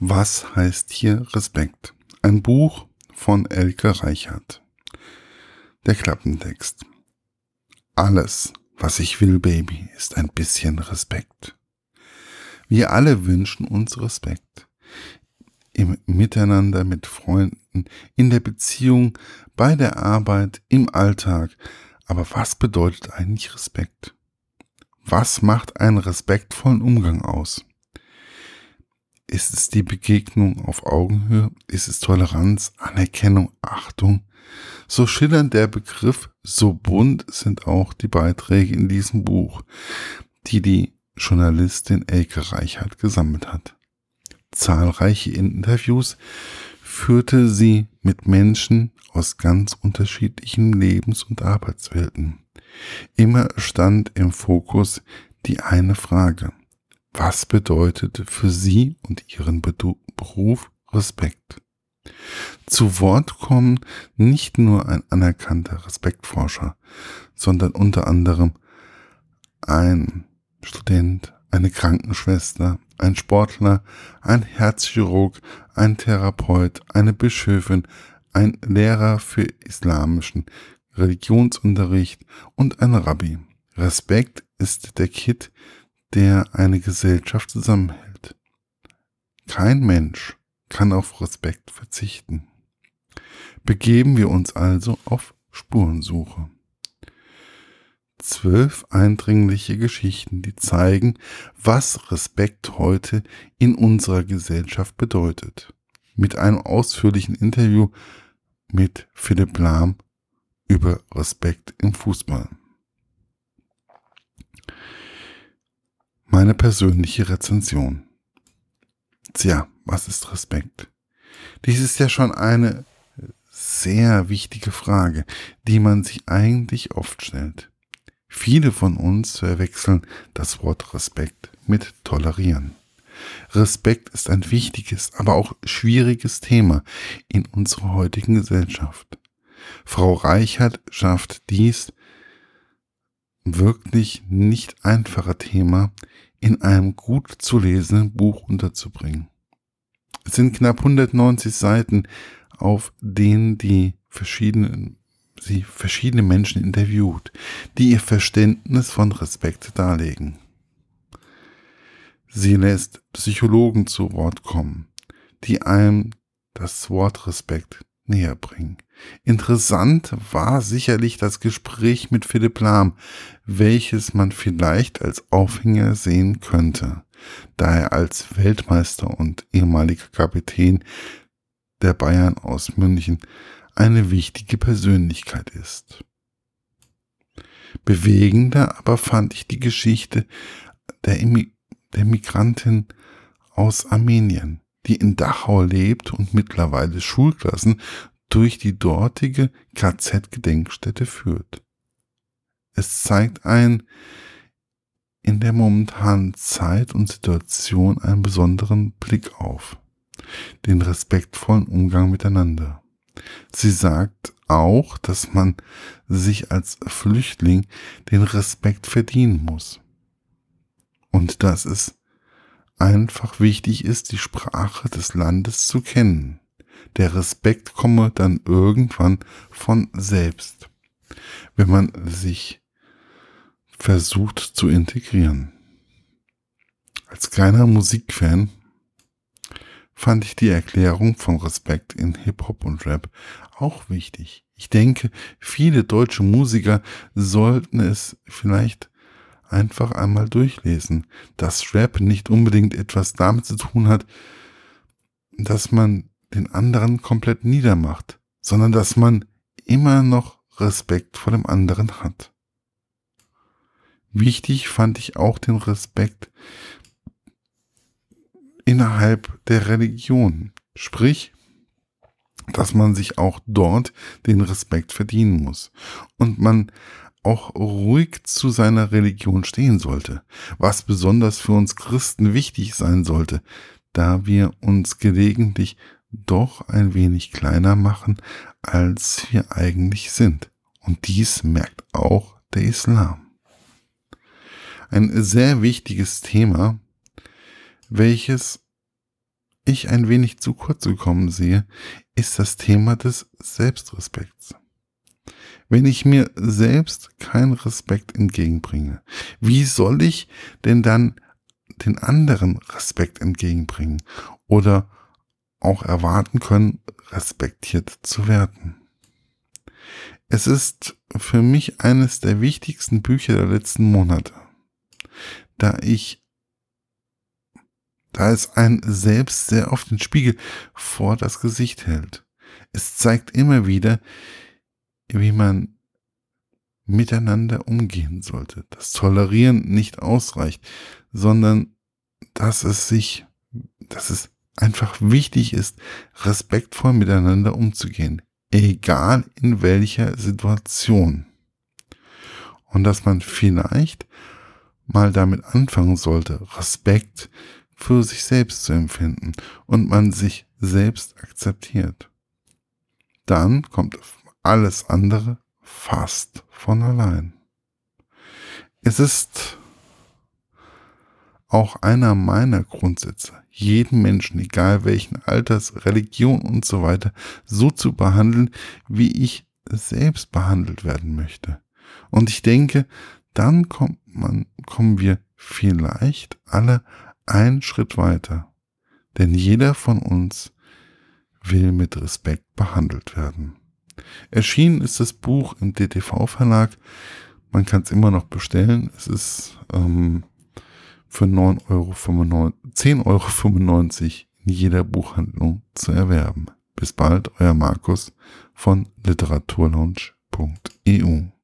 Was heißt hier Respekt? Ein Buch von Elke Reichert. Der Klappentext. Alles, was ich will, Baby, ist ein bisschen Respekt. Wir alle wünschen uns Respekt. Im Miteinander mit Freunden, in der Beziehung, bei der Arbeit, im Alltag. Aber was bedeutet eigentlich Respekt? Was macht einen respektvollen Umgang aus? Ist es die Begegnung auf Augenhöhe? Ist es Toleranz, Anerkennung, Achtung? So schillernd der Begriff, so bunt sind auch die Beiträge in diesem Buch, die die Journalistin Elke Reichert gesammelt hat. Zahlreiche Interviews führte sie mit Menschen aus ganz unterschiedlichen Lebens- und Arbeitswelten. Immer stand im Fokus die eine Frage. Was bedeutet für Sie und Ihren Beruf Respekt? Zu Wort kommen nicht nur ein anerkannter Respektforscher, sondern unter anderem ein Student, eine Krankenschwester, ein Sportler, ein Herzchirurg, ein Therapeut, eine Bischöfin, ein Lehrer für islamischen Religionsunterricht und ein Rabbi. Respekt ist der Kit, der eine Gesellschaft zusammenhält. Kein Mensch kann auf Respekt verzichten. Begeben wir uns also auf Spurensuche. Zwölf eindringliche Geschichten, die zeigen, was Respekt heute in unserer Gesellschaft bedeutet. Mit einem ausführlichen Interview mit Philipp Lahm über Respekt im Fußball. Meine persönliche Rezension. Tja, was ist Respekt? Dies ist ja schon eine sehr wichtige Frage, die man sich eigentlich oft stellt. Viele von uns verwechseln das Wort Respekt mit Tolerieren. Respekt ist ein wichtiges, aber auch schwieriges Thema in unserer heutigen Gesellschaft. Frau Reichert schafft dies wirklich nicht einfache Thema in einem gut zu lesenden Buch unterzubringen. Es sind knapp 190 Seiten, auf denen die verschiedenen sie verschiedene Menschen interviewt, die ihr Verständnis von Respekt darlegen. Sie lässt Psychologen zu Wort kommen, die einem das Wort Respekt näher bringen. Interessant war sicherlich das Gespräch mit Philipp Lahm, welches man vielleicht als Aufhänger sehen könnte, da er als Weltmeister und ehemaliger Kapitän der Bayern aus München eine wichtige Persönlichkeit ist. Bewegender aber fand ich die Geschichte der, Immig der Migrantin aus Armenien, die in Dachau lebt und mittlerweile Schulklassen durch die dortige KZ-Gedenkstätte führt. Es zeigt ein in der momentanen Zeit und Situation einen besonderen Blick auf, den respektvollen Umgang miteinander. Sie sagt auch, dass man sich als Flüchtling den Respekt verdienen muss. Und dass es einfach wichtig ist, die Sprache des Landes zu kennen. Der Respekt komme dann irgendwann von selbst, wenn man sich versucht zu integrieren. Als kleiner Musikfan fand ich die Erklärung von Respekt in Hip-Hop und Rap auch wichtig. Ich denke, viele deutsche Musiker sollten es vielleicht einfach einmal durchlesen, dass Rap nicht unbedingt etwas damit zu tun hat, dass man den anderen komplett niedermacht, sondern dass man immer noch Respekt vor dem anderen hat. Wichtig fand ich auch den Respekt innerhalb der Religion, sprich, dass man sich auch dort den Respekt verdienen muss. Und man auch ruhig zu seiner Religion stehen sollte, was besonders für uns Christen wichtig sein sollte, da wir uns gelegentlich doch ein wenig kleiner machen, als wir eigentlich sind. Und dies merkt auch der Islam. Ein sehr wichtiges Thema, welches ich ein wenig zu kurz gekommen sehe, ist das Thema des Selbstrespekts. Wenn ich mir selbst keinen Respekt entgegenbringe, wie soll ich denn dann den anderen Respekt entgegenbringen oder auch erwarten können, respektiert zu werden? Es ist für mich eines der wichtigsten Bücher der letzten Monate, da ich da es ein selbst sehr oft den Spiegel vor das Gesicht hält. Es zeigt immer wieder, wie man miteinander umgehen sollte, dass Tolerieren nicht ausreicht, sondern dass es sich, dass es einfach wichtig ist, respektvoll miteinander umzugehen, egal in welcher Situation. Und dass man vielleicht mal damit anfangen sollte, Respekt für sich selbst zu empfinden und man sich selbst akzeptiert. Dann kommt alles andere fast von allein. Es ist auch einer meiner Grundsätze, jeden Menschen, egal welchen Alters, Religion und so weiter, so zu behandeln, wie ich selbst behandelt werden möchte. Und ich denke, dann kommt man, kommen wir vielleicht alle einen Schritt weiter. Denn jeder von uns will mit Respekt behandelt werden. Erschienen ist das Buch im DTV-Verlag. Man kann es immer noch bestellen. Es ist ähm, für 9,95 Euro, 10,95 Euro in jeder Buchhandlung zu erwerben. Bis bald, euer Markus von literaturlaunch.eu.